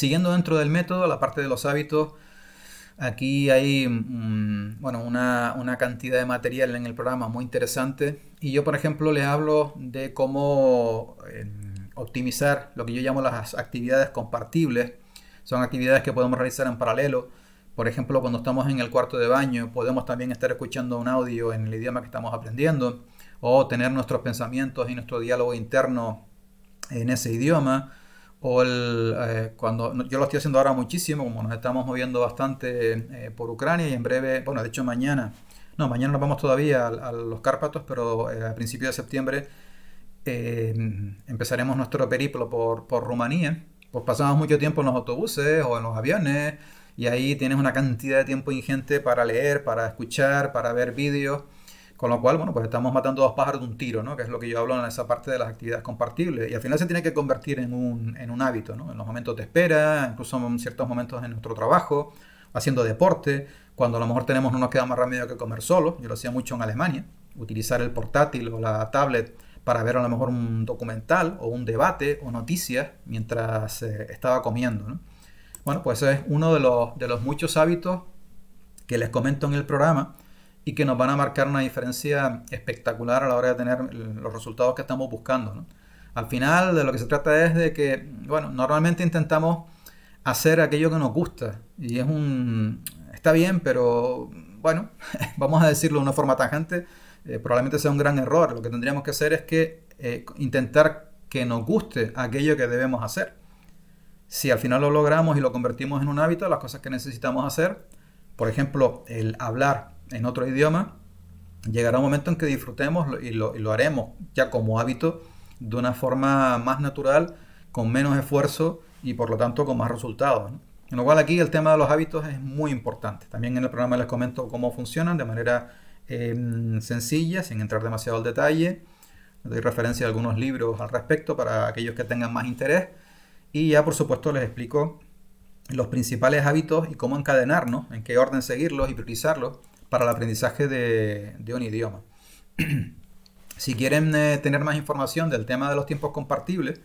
Siguiendo dentro del método, la parte de los hábitos, aquí hay mm, bueno, una, una, cantidad de material en el programa muy interesante y yo, por ejemplo, les hablo de cómo eh, optimizar lo que yo llamo las actividades compartibles. Son actividades que podemos realizar en paralelo. Por ejemplo, cuando estamos en el cuarto de baño, podemos también estar escuchando un audio en el idioma que estamos aprendiendo o tener nuestros pensamientos y nuestro diálogo interno en ese idioma o el, eh, cuando yo lo estoy haciendo ahora muchísimo, como nos estamos moviendo bastante eh, por Ucrania y en breve, bueno, de hecho mañana, no, mañana nos vamos todavía a, los Cárpatos, pero eh, a principios de septiembre empezaremos nuestro periplo por, por Rumanía. Pues pasamos mucho tiempo en los autobuses o en los aviones y ahí tienes una cantidad de tiempo ingente para leer, para escuchar, para ver vídeos. Con lo cual, bueno, pues estamos matando dos pájaros de un tiro, ¿no? Que es lo que yo hablo en esa parte de las actividades compartibles. Y al final se tiene que convertir en un, en un hábito, ¿no? En los momentos de espera, incluso en ciertos momentos en nuestro trabajo, haciendo deporte, cuando a lo mejor tenemos no nos queda más remedio que comer solo. Yo lo hacía mucho en Alemania, utilizar el portátil o la tablet para ver a lo mejor un documental o un debate o noticias mientras eh, estaba comiendo, ¿no? Bueno, pues es uno de los, de los muchos hábitos que les comento en el programa y que nos van a marcar una diferencia espectacular a la hora de tener los resultados que estamos buscando. Al final de lo que se trata es de que, bueno, normalmente intentamos hacer aquello que nos gusta y es un... está bien, pero bueno, vamos a decirlo de una forma tangente, eh, probablemente sea un gran error. Lo que tendríamos que hacer es que eh, intentar que nos guste aquello que debemos hacer. Si al final lo logramos y lo convertimos en un hábito, las cosas que necesitamos hacer, por ejemplo, el hablar en otro idioma, llegará un momento en que disfrutemos y lo, haremos ya como hábito de una forma más natural, con menos esfuerzo y por lo tanto con más resultados. En lo cual aquí el tema de los hábitos es muy importante. También en el programa les comento cómo funcionan de manera em, sencilla, sin entrar demasiado al detalle. Doy referencia a algunos libros al respecto para aquellos que tengan más interés. Y ya por supuesto les explico los principales hábitos y cómo encadenarnos, en qué orden seguirlos y priorizarlos para el aprendizaje de, un idioma. si quieren eh, tener más información del tema de los tiempos compartibles,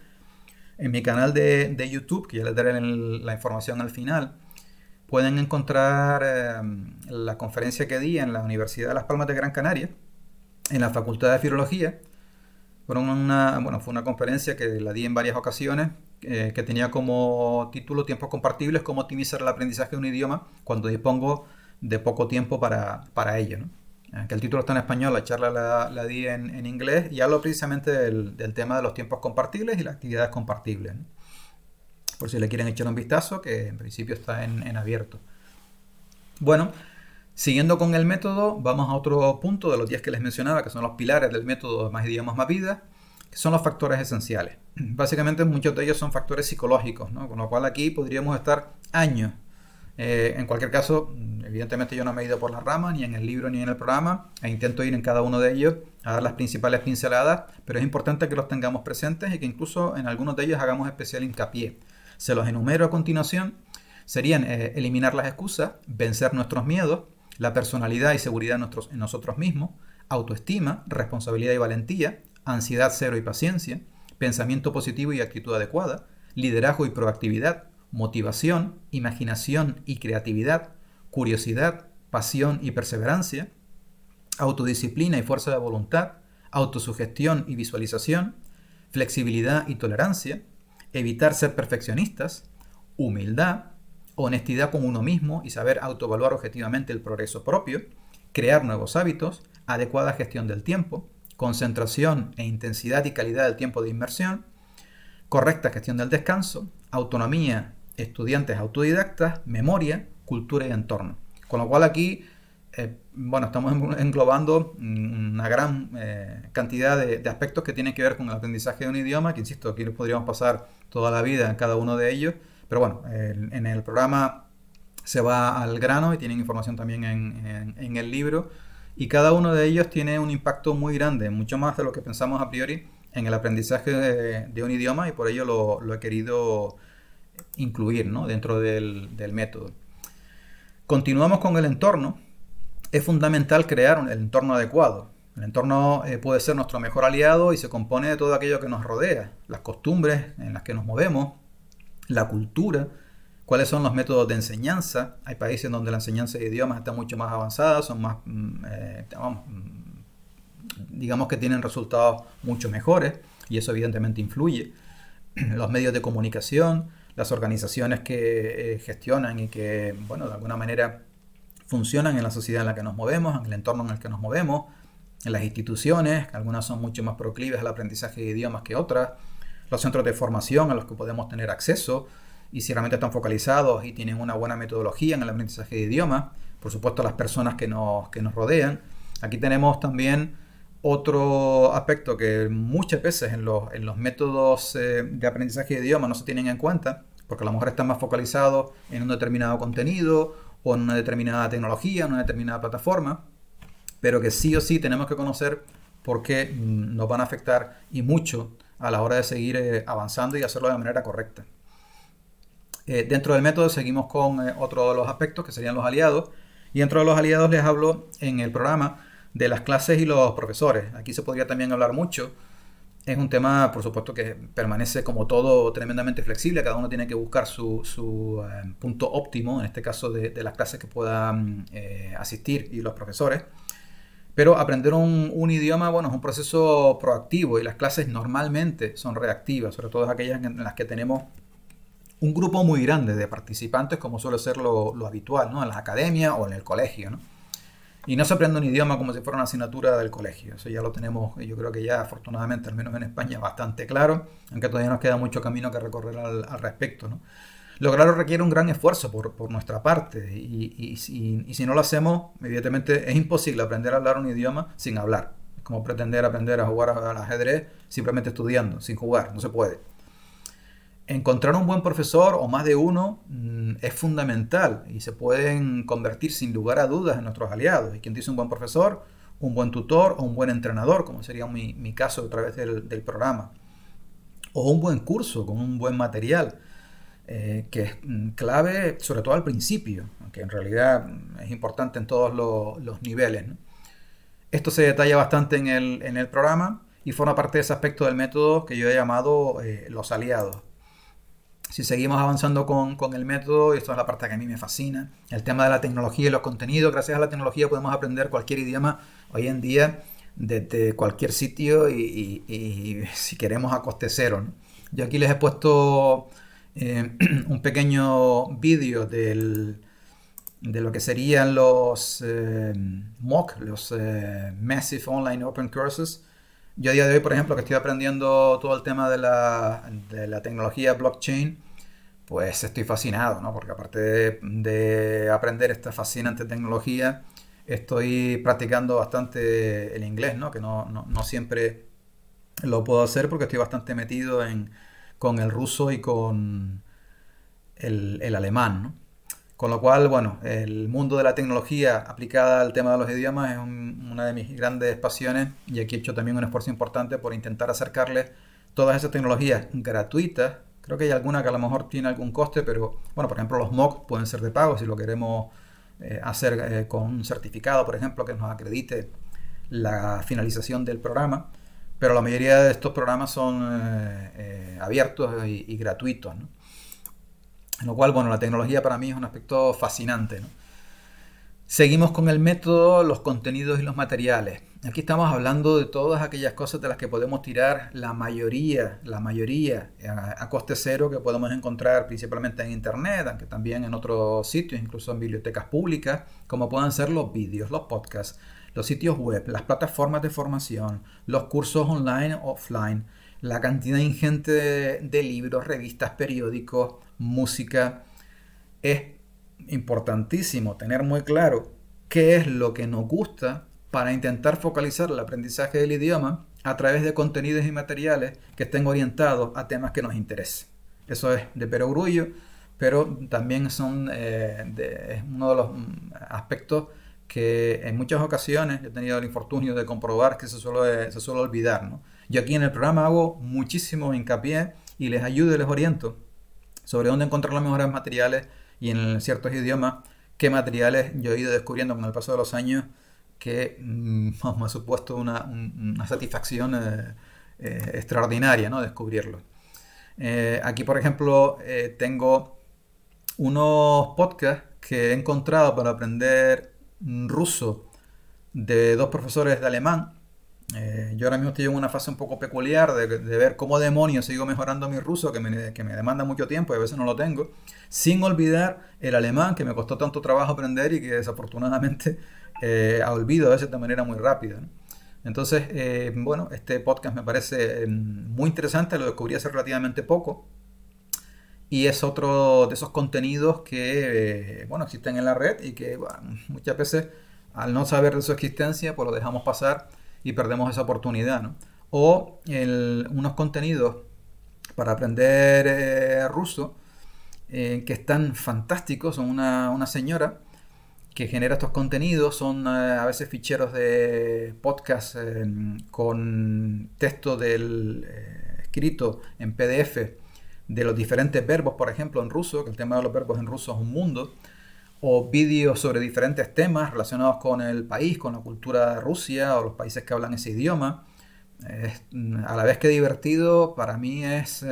en mi canal de, YouTube, que ya les daré la información al final, pueden encontrar eh, la conferencia que di en la Universidad de Las Palmas de Gran Canaria, en la Facultad de Filología. Fue una, bueno, fue una conferencia que la di en varias ocasiones, eh, que tenía como título Tiempos compartibles, cómo optimizar el aprendizaje de un idioma cuando dispongo de poco tiempo para, para ello. ¿no? Eh, que el título está en español, la charla la, di en, inglés y hablo precisamente del, tema de los tiempos compartibles y las actividades compartibles. Por si le quieren echar un vistazo, que en principio está en, abierto. Bueno, siguiendo con el método, vamos a otro punto de los 10 que les mencionaba, que son los pilares del método Más idiomas, más vida, que son los factores esenciales. Básicamente muchos de ellos son factores psicológicos, con lo cual aquí podríamos estar años eh, en cualquier caso, evidentemente yo no me he ido por las ramas, ni en el libro ni en el programa, e intento ir en cada uno de ellos a dar las principales pinceladas, pero es importante que los tengamos presentes y que incluso en algunos de ellos hagamos especial hincapié. Se los enumero a continuación. Serían eh, eliminar las excusas, vencer nuestros miedos, la personalidad y seguridad en nosotros mismos, autoestima, responsabilidad y valentía, ansiedad cero y paciencia, pensamiento positivo y actitud adecuada, liderazgo y proactividad, motivación, imaginación y creatividad, curiosidad, pasión y perseverancia, autodisciplina y fuerza de voluntad, autosugestión y visualización, flexibilidad y tolerancia, evitar ser perfeccionistas, humildad, honestidad con uno mismo y saber autoevaluar objetivamente el progreso propio, crear nuevos hábitos, adecuada gestión del tiempo, concentración e intensidad y calidad del tiempo de inmersión, correcta gestión del descanso, autonomía estudiantes autodidactas, memoria, cultura y entorno. Con lo cual aquí, eh, bueno, estamos englobando una gran eh, cantidad de, aspectos que tienen que ver con el aprendizaje de un idioma, que insisto, aquí podríamos pasar toda la vida en cada uno de ellos, pero bueno, en el programa se va al grano y tienen información también en, el libro, y cada uno de ellos tiene un impacto muy grande, mucho más de lo que pensamos a priori en el aprendizaje de, un idioma, y por ello lo, lo he querido incluir dentro del, método. Continuamos con el entorno. Es fundamental crear el entorno adecuado. El entorno eh, puede ser nuestro mejor aliado y se compone de todo aquello que nos rodea, las costumbres en las que nos movemos, la cultura, cuáles son los métodos de enseñanza. Hay países donde la enseñanza de idiomas está mucho más avanzada, son más, mm, eh, mm, digamos que tienen resultados mucho mejores y eso evidentemente influye. Los medios de comunicación, las organizaciones que eh, gestionan y que, bueno, de alguna manera funcionan en la sociedad en la que nos movemos, en el entorno en el que nos movemos, en las instituciones, algunas son mucho más proclives al aprendizaje de idiomas que otras, los centros de formación a los que podemos tener acceso y si realmente están focalizados y tienen una buena metodología en el aprendizaje de idiomas, por supuesto las personas que nos, que nos rodean. Aquí tenemos también otro aspecto que muchas veces en los, en los métodos eh, de aprendizaje de idioma no se tienen en cuenta, porque a lo mejor están más focalizados en un determinado contenido o en una determinada tecnología, en una determinada plataforma, pero que sí o sí tenemos que conocer porque mm, nos van a afectar y mucho a la hora de seguir eh, avanzando y hacerlo de manera correcta. Eh, dentro del método seguimos con otro de los aspectos que serían los aliados. Y dentro de los aliados les hablo en el programa de las clases y los profesores. Aquí se podría también hablar mucho. Es un tema, por supuesto, que permanece como todo tremendamente flexible. Cada uno tiene que buscar su, eh, punto óptimo, en este caso de, las clases que puedan eh, asistir y los profesores. Pero aprender un, un, idioma, bueno, es un proceso proactivo y las clases normalmente son reactivas, sobre todo aquellas en las que tenemos un grupo muy grande de participantes, como suele ser lo, lo habitual, ¿no? En las academias o en el colegio, ¿no? Y no se aprende un idioma como si fuera una asignatura del colegio. Eso ya lo tenemos, yo creo que ya afortunadamente, al menos en España, bastante claro, aunque todavía nos queda mucho camino que recorrer al, respecto. ¿no? Lograrlo requiere un gran esfuerzo por, nuestra parte y, y, y, si no lo hacemos, evidentemente es imposible aprender a hablar un idioma sin hablar. Es como pretender aprender a jugar al ajedrez simplemente estudiando, sin jugar, no se puede encontrar un buen profesor o más de uno mm, es fundamental y se pueden convertir sin lugar a dudas en nuestros aliados. Y quien dice un buen profesor, un buen tutor o un buen entrenador, como sería mi, caso a través del, programa. O un buen curso con un buen material, eh, que es mm, clave sobre todo al principio, aunque en realidad mm, es importante en todos los, niveles. Esto se detalla bastante en el, en el, programa y forma parte de ese aspecto del método que yo he llamado eh, los aliados si seguimos avanzando con, el método, y esto es la parte que a mí me fascina, el tema de la tecnología y los contenidos, gracias a la tecnología podemos aprender cualquier idioma hoy en día desde cualquier sitio y, si queremos a coste cero. Yo aquí les he puesto eh, un pequeño vídeo de lo que serían los eh, MOOC, los eh, Massive Online Open Courses, yo a día de hoy, por ejemplo, que estoy aprendiendo todo el tema de la, tecnología blockchain, pues estoy fascinado, ¿no? Porque aparte de, aprender esta fascinante tecnología, estoy practicando bastante el inglés, ¿no? Que no, siempre lo puedo hacer porque estoy bastante metido en, con el ruso y con el alemán, ¿no? Con lo cual, bueno, el mundo de la tecnología aplicada al tema de los idiomas es una de mis grandes pasiones y aquí he hecho también un esfuerzo importante por intentar acercarles todas esas tecnologías gratuitas. Creo que hay alguna que a lo mejor tiene algún coste, pero bueno, por ejemplo los MOOC pueden ser de pago si lo queremos eh, hacer eh, con un certificado, por ejemplo, que nos acredite la finalización del programa. Pero la mayoría de estos programas son eh, abiertos y, y gratuitos. ¿no? Lo cual, bueno, la tecnología para mí es un aspecto fascinante. Seguimos con el método, los contenidos y los materiales. Aquí estamos hablando de todas aquellas cosas de las que podemos tirar la mayoría, la mayoría a, coste cero que podemos encontrar principalmente en Internet, aunque también en otros sitios, incluso en bibliotecas públicas, como pueden ser los vídeos, los podcasts, los sitios web, las plataformas de formación, los cursos online, offline, la cantidad ingente de libros, revistas, periódicos, música. Es importantísimo tener muy claro qué es lo que nos gusta para intentar focalizar el aprendizaje del idioma a través de contenidos y materiales que estén orientados a temas que nos interesen. Eso es de perogrullo, pero también son eh, uno de los mm, aspectos que en muchas ocasiones he tenido el infortunio de comprobar que se suele, se suele olvidar. ¿no? Yo aquí en el programa hago muchísimo hincapié y les ayudo y les oriento sobre dónde encontrar los mejores materiales y en ciertos idiomas qué materiales yo he ido descubriendo con el paso de los años que mm, me ha supuesto una, satisfacción eh, eh, extraordinaria ¿no? descubrirlo. Eh, aquí, por ejemplo, tengo unos podcasts que he encontrado para aprender ruso de dos profesores de alemán. Eh, yo ahora mismo estoy en una fase un poco peculiar de, ver cómo demonios sigo mejorando mi ruso, que me, que me, demanda mucho tiempo y a veces no lo tengo, sin olvidar el alemán, que me costó tanto trabajo aprender y que desafortunadamente eh, olvido a veces de manera muy rápida. Entonces, eh, bueno, este podcast me parece eh, muy interesante, lo descubrí hace relativamente poco. Y es otro de esos contenidos que, eh, bueno, existen en la red y que muchas veces al no saber de su existencia, pues lo dejamos pasar y perdemos esa oportunidad, ¿no? O unos contenidos para aprender ruso que están fantásticos, son una, una señora que genera estos contenidos son eh, a veces ficheros de podcast eh, con texto del eh, escrito en PDF de los diferentes verbos, por ejemplo, en ruso, que el tema de los verbos en ruso es un mundo, o vídeos sobre diferentes temas relacionados con el país, con la cultura de Rusia o los países que hablan ese idioma. a la vez que divertido, para mí es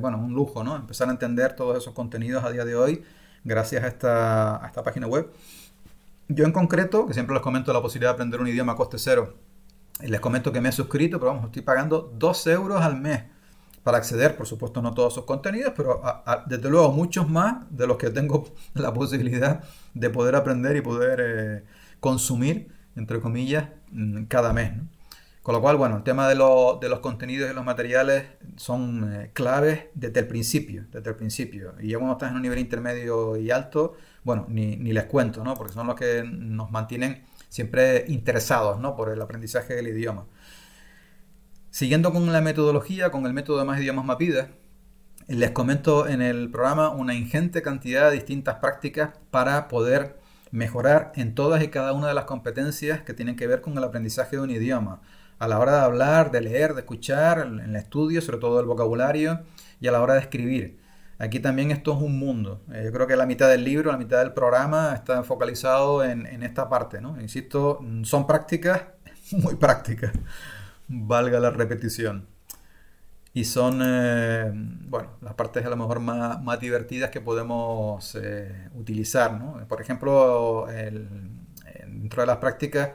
bueno, un lujo, ¿no? Empezar a entender todos esos contenidos a día de hoy gracias a esta, a esta página web. Yo en concreto, que siempre les comento la posibilidad de aprender un idioma a coste cero, les comento que me he suscrito, pero vamos, estoy pagando 2 euros al mes para acceder, por supuesto no todos sus contenidos, pero desde luego muchos más de los que tengo la posibilidad de poder aprender y poder eh, consumir, entre comillas, mm, cada mes. Con lo cual, bueno, el tema de, de los contenidos y los materiales son eh, claves desde el principio, desde el principio. Y ya cuando estás en un nivel intermedio y alto, bueno, ni, les cuento, ¿no? Porque son los que nos mantienen siempre interesados, ¿no? Por el aprendizaje del idioma. Siguiendo con la metodología, con el método de más idiomas más les comento en el programa una ingente cantidad de distintas prácticas para poder mejorar en todas y cada una de las competencias que tienen que ver con el aprendizaje de un idioma. A la hora de hablar, de leer, de escuchar, en el estudio, sobre todo el vocabulario, y a la hora de escribir. Aquí también esto es un mundo. Eh, yo creo que la mitad del libro, la mitad del programa está focalizado en, esta parte, ¿no? Insisto, son prácticas muy prácticas, valga la repetición. Y son, eh, bueno, las partes a lo mejor más, más divertidas que podemos eh, utilizar, ¿no? Por ejemplo, dentro de las prácticas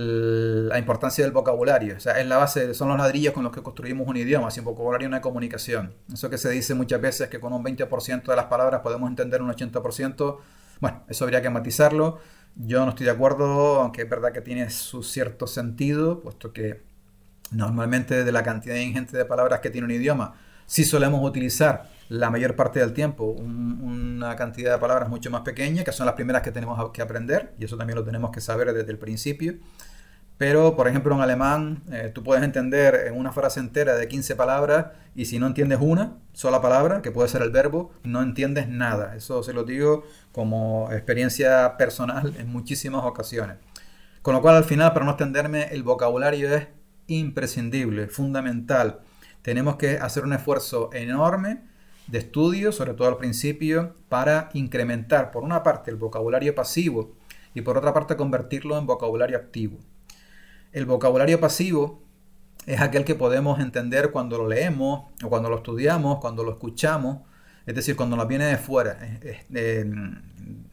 la importancia del vocabulario. O sea, es la base, son los ladrillos con los que construimos un idioma. Sin vocabulario no hay comunicación. Eso que se dice muchas veces que con un 20% de las palabras podemos entender un 80%. Bueno, eso habría que matizarlo. Yo no estoy de acuerdo, aunque es verdad que tiene su cierto sentido, puesto que normalmente de la cantidad ingente de palabras que tiene un idioma, sí solemos utilizar la mayor parte del tiempo una cantidad de palabras mucho más pequeña, que son las primeras que tenemos que aprender, y eso también lo tenemos que saber desde el principio. Pero, por ejemplo, en alemán, eh, tú puedes entender en una frase entera de 15 palabras y si no entiendes una sola palabra, que puede ser el verbo, no entiendes nada. Eso se lo digo como experiencia personal en muchísimas ocasiones. Con lo cual, al final, para no extenderme, el vocabulario es imprescindible, fundamental. Tenemos que hacer un esfuerzo enorme de estudio, sobre todo al principio, para incrementar, por una parte, el vocabulario pasivo y por otra parte, convertirlo en vocabulario activo. El vocabulario pasivo es aquel que podemos entender cuando lo leemos o cuando lo estudiamos, cuando lo escuchamos, es decir, cuando nos viene de fuera,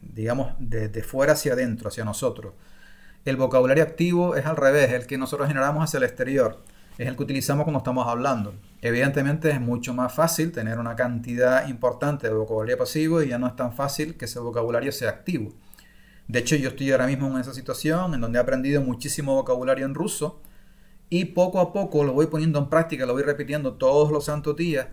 digamos, de, de, fuera hacia adentro, hacia nosotros. El vocabulario activo es al revés, el que nosotros generamos hacia el exterior, es el que utilizamos cuando estamos hablando. Evidentemente es mucho más fácil tener una cantidad importante de vocabulario pasivo y ya no es tan fácil que ese vocabulario sea activo. De hecho, yo estoy ahora mismo en esa situación en donde he aprendido muchísimo vocabulario en ruso y poco a poco lo voy poniendo en práctica, lo voy repitiendo todos los santos días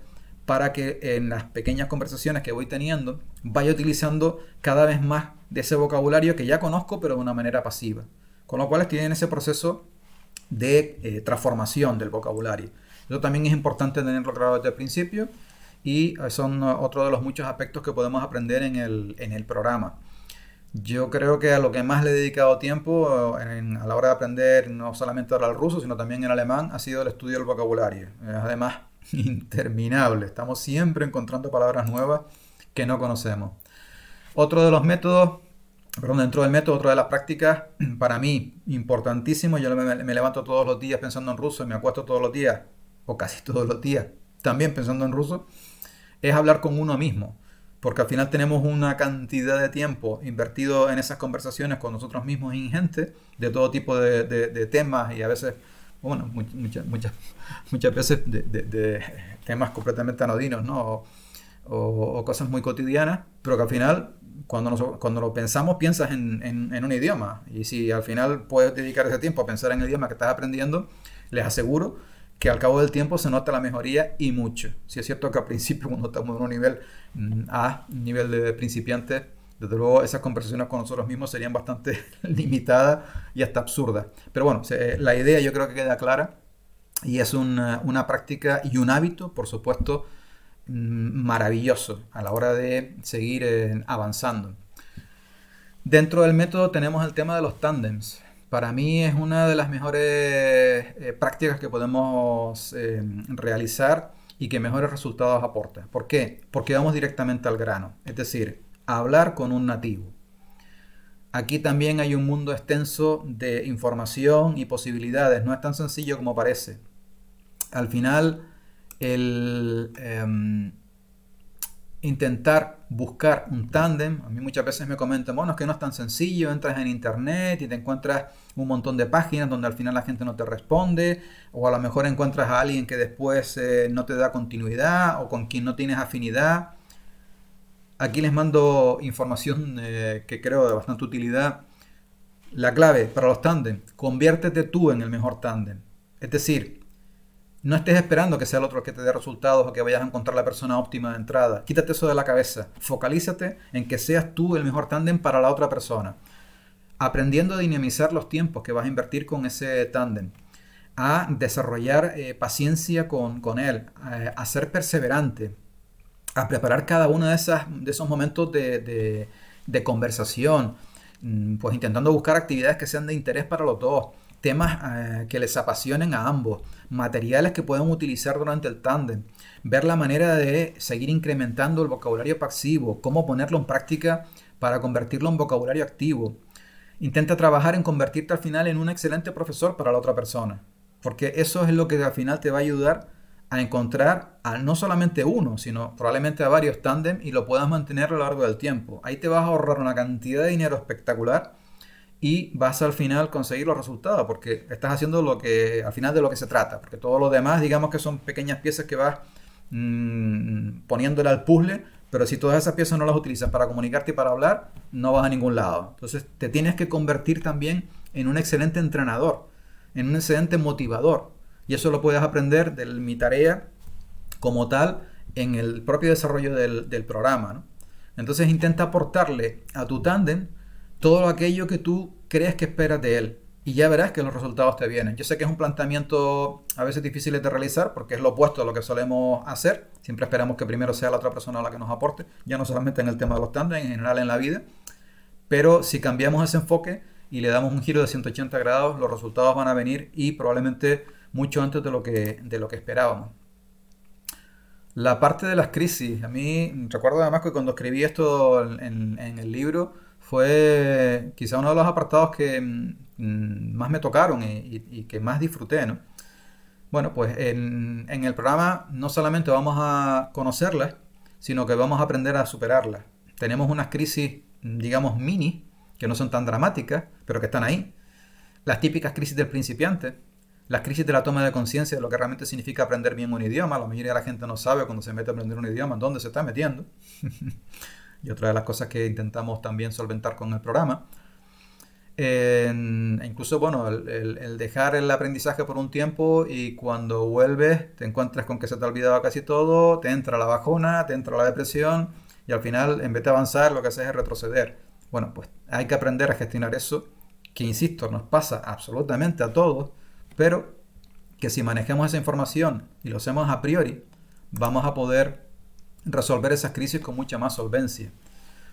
para que en las pequeñas conversaciones que voy teniendo vaya utilizando cada vez más de ese vocabulario que ya conozco pero de una manera pasiva. Con lo cual estoy en ese proceso de eh, transformación del vocabulario. Eso también es importante tenerlo claro desde el principio y son otro de los muchos aspectos que podemos aprender en el, en el programa. Yo creo que a lo que más le he dedicado tiempo a la hora de aprender no solamente ahora el ruso, sino también el alemán, ha sido el estudio del vocabulario. Es además interminable. Estamos siempre encontrando palabras nuevas que no conocemos. Otro de los métodos, perdón, dentro del método, otra de las prácticas, para mí importantísimo, yo me, levanto todos los días pensando en ruso y me acuesto todos los días, o casi todos los días, también pensando en ruso, es hablar con uno mismo porque al final tenemos una cantidad de tiempo invertido en esas conversaciones con nosotros mismos ingente, de todo tipo de, temas y a veces, bueno, muchas, muchas, muchas veces de, temas completamente anodinos, ¿no? O, cosas muy cotidianas, pero que al final, cuando, cuando lo pensamos, piensas en, en, un idioma. Y si al final puedes dedicar ese tiempo a pensar en el idioma que estás aprendiendo, les aseguro que al cabo del tiempo se nota la mejoría y mucho. Si es cierto que al principio cuando estamos en un nivel mm, A, nivel de principiante, desde luego esas conversaciones con nosotros mismos serían bastante limitadas y hasta absurdas. Pero bueno, la idea yo creo que queda clara y es una, una práctica y un hábito, por supuesto, maravilloso a la hora de seguir eh, avanzando. Dentro del método tenemos el tema de los tándems para mí es una de las mejores eh, prácticas que podemos eh, realizar y que mejores resultados aporta. ¿Por qué? Porque vamos directamente al grano, es decir, a hablar con un nativo. Aquí también hay un mundo extenso de información y posibilidades, no es tan sencillo como parece. Al final, el, em, intentar buscar un tándem. A mí muchas veces me comentan, bueno, es que no es tan sencillo, entras en internet y te encuentras un montón de páginas donde al final la gente no te responde, o a lo mejor encuentras a alguien que después eh, no te da continuidad o con quien no tienes afinidad. Aquí les mando información eh, que creo de bastante utilidad. La clave para los tándem, conviértete tú en el mejor tándem. Es decir, no estés esperando que sea el otro el que te dé resultados o que vayas a encontrar la persona óptima de entrada. Quítate eso de la cabeza. Focalízate en que seas tú el mejor tándem para la otra persona. Aprendiendo a dinamizar los tiempos que vas a invertir con ese tándem. A desarrollar eh, paciencia con, él. A, ser perseverante. A preparar cada uno de, esas, de esos momentos de, de conversación. Mm, pues intentando buscar actividades que sean de interés para los dos temas eh, que les apasionen a ambos, materiales que puedan utilizar durante el tándem, ver la manera de seguir incrementando el vocabulario pasivo, cómo ponerlo en práctica para convertirlo en vocabulario activo. Intenta trabajar en convertirte al final en un excelente profesor para la otra persona, porque eso es lo que al final te va a ayudar a encontrar a no solamente uno, sino probablemente a varios tándem y lo puedas mantener a lo largo del tiempo. Ahí te vas a ahorrar una cantidad de dinero espectacular y vas al final conseguir los resultados, porque estás haciendo lo que al final de lo que se trata, porque todo lo demás digamos que son pequeñas piezas que vas mmm, poniéndole al puzzle, pero si todas esas piezas no las utilizas para comunicarte y para hablar, no vas a ningún lado. Entonces te tienes que convertir también en un excelente entrenador, en un excelente motivador, y eso lo puedes aprender de mi tarea como tal en el propio desarrollo del, del programa. Entonces intenta aportarle a tu tándem todo aquello que tú crees que esperas de él. Y ya verás que los resultados te vienen. Yo sé que es un planteamiento a veces difícil de realizar porque es lo opuesto a lo que solemos hacer. Siempre esperamos que primero sea la otra persona la que nos aporte, ya no solamente en el tema de los tandems, en general en la vida. Pero si cambiamos ese enfoque y le damos un giro de 180 grados, los resultados van a venir y probablemente mucho antes de lo que, de lo que esperábamos. La parte de las crisis, a mí recuerdo además que cuando escribí esto en el libro, fue quizá uno de los apartados que mm, más me tocaron y, que más disfruté, ¿no? Bueno, pues en, el programa no solamente vamos a conocerlas, sino que vamos a aprender a superarlas. Tenemos unas crisis, digamos, mini, que no son tan dramáticas, pero que están ahí. Las típicas crisis del principiante, las crisis de la toma de conciencia de lo que realmente significa aprender bien un idioma. La mayoría de la gente no sabe cuando se mete a aprender un idioma dónde se está metiendo. y otra de las cosas que intentamos también solventar con el programa. incluso, bueno, el, dejar el aprendizaje por un tiempo y cuando vuelves te encuentras con que se te ha olvidado casi todo, te entra la bajona, te entra la depresión y al final, en vez de avanzar, lo que haces es retroceder. Bueno, pues hay que aprender a gestionar eso, que insisto, nos pasa absolutamente a todos, pero que si manejamos esa información y lo hacemos a priori, vamos a poder resolver esas crisis con mucha más solvencia.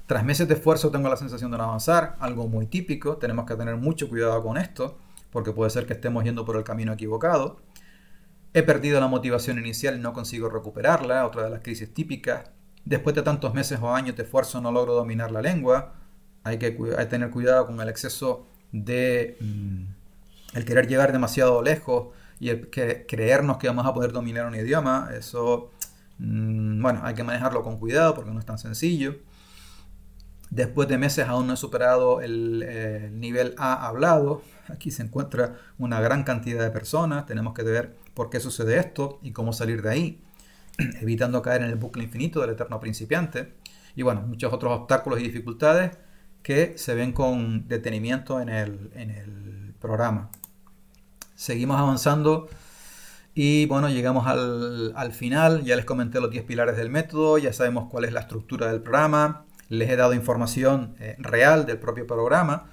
Tras meses de esfuerzo tengo la sensación de no avanzar, algo muy típico, tenemos que tener mucho cuidado con esto, porque puede ser que estemos yendo por el camino equivocado. He perdido la motivación inicial y no consigo recuperarla, otra de las crisis típicas. Después de tantos meses o años de esfuerzo no logro dominar la lengua. Hay que, tener cuidado con el exceso de mm, el querer llegar demasiado lejos y el creernos que vamos a poder dominar un idioma. Eso bueno, hay que manejarlo con cuidado porque no es tan sencillo. Después de meses aún no he superado el, nivel A hablado. Aquí se encuentra una gran cantidad de personas. Tenemos que ver por qué sucede esto y cómo salir de ahí, evitando caer en el bucle infinito del eterno principiante. Y bueno, muchos otros obstáculos y dificultades que se ven con detenimiento en el, en el programa. Seguimos avanzando y bueno, llegamos al, al, final. Ya les comenté los 10 pilares del método, ya sabemos cuál es la estructura del programa les he dado información eh, real del propio programa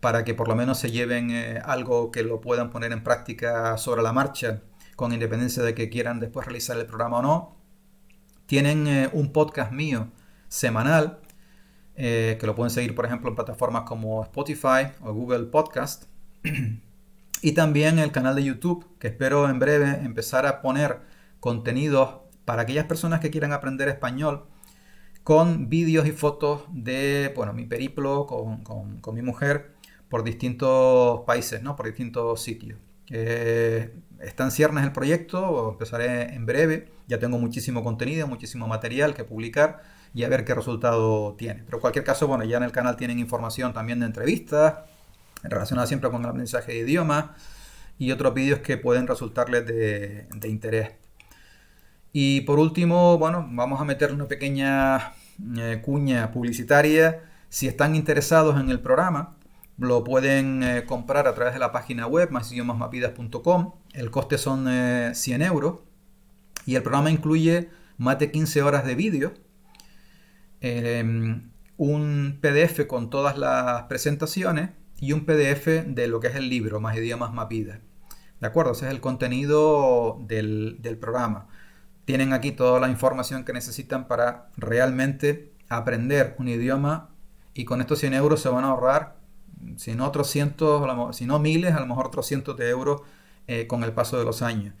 para que por lo menos se lleven eh, algo que lo puedan poner en práctica sobre la marcha, con independencia de que quieran después realizar el programa o no. Tienen eh, un podcast mío semanal, que lo pueden seguir por ejemplo en plataformas como Spotify o Google Podcast. y también el canal de YouTube, que espero en breve empezar a poner contenidos para aquellas personas que quieran aprender español con vídeos y fotos de bueno, mi periplo con, con, mi mujer por distintos países, ¿no? por distintos sitios. Eh, está en ciernes el proyecto, empezaré en breve, ya tengo muchísimo contenido, muchísimo material que publicar y a ver qué resultado tiene. Pero en cualquier caso, bueno, ya en el canal tienen información también de entrevistas relacionadas siempre con el aprendizaje de idiomas y otros vídeos que pueden resultarles de, interés. Y por último, bueno, vamos a meter una pequeña eh, cuña publicitaria. Si están interesados en el programa, lo pueden eh, comprar a través de la página web masidiomasmapidas.com. El coste son 100 eh, euros y el programa incluye más de 15 horas de vídeo, em, un PDF con todas las presentaciones y un PDF de lo que es el libro Más idiomas Mapidas. ¿De acuerdo? Ese es el contenido del, del programa tienen aquí toda la información que necesitan para realmente aprender un idioma y con estos 100 euros se van a ahorrar, si no otros cientos, si no miles, a lo mejor otros cientos de euros eh, con el paso de los años.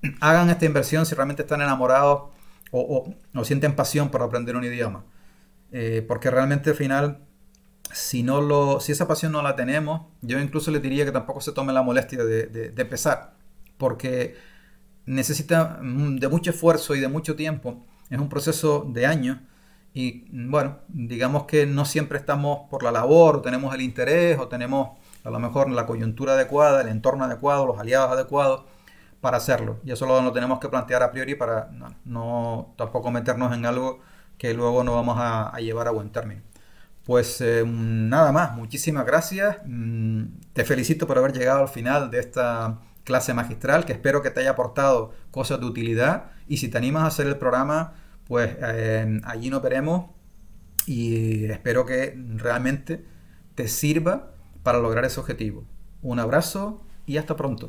Hagan esta inversión si realmente están enamorados o, sienten pasión por aprender un idioma. Eh, porque realmente al final, si, no lo, si esa pasión no la tenemos, yo incluso les diría que tampoco se tome la molestia de, de empezar. Porque necesita mm, de mucho esfuerzo y de mucho tiempo. Es un proceso de años y bueno, digamos que no siempre estamos por la labor, o tenemos el interés, o tenemos a lo mejor la coyuntura adecuada, el entorno adecuado, los aliados adecuados para hacerlo. Y eso lo, tenemos que plantear a priori para no, tampoco meternos en algo que luego no vamos a, llevar a buen término. Pues eh, nada más, muchísimas gracias. Mm, te felicito por haber llegado al final de esta clase magistral que espero que te haya aportado cosas de utilidad y si te animas a hacer el programa, pues eh, allí nos veremos y espero que realmente te sirva para lograr ese objetivo. Un abrazo y hasta pronto.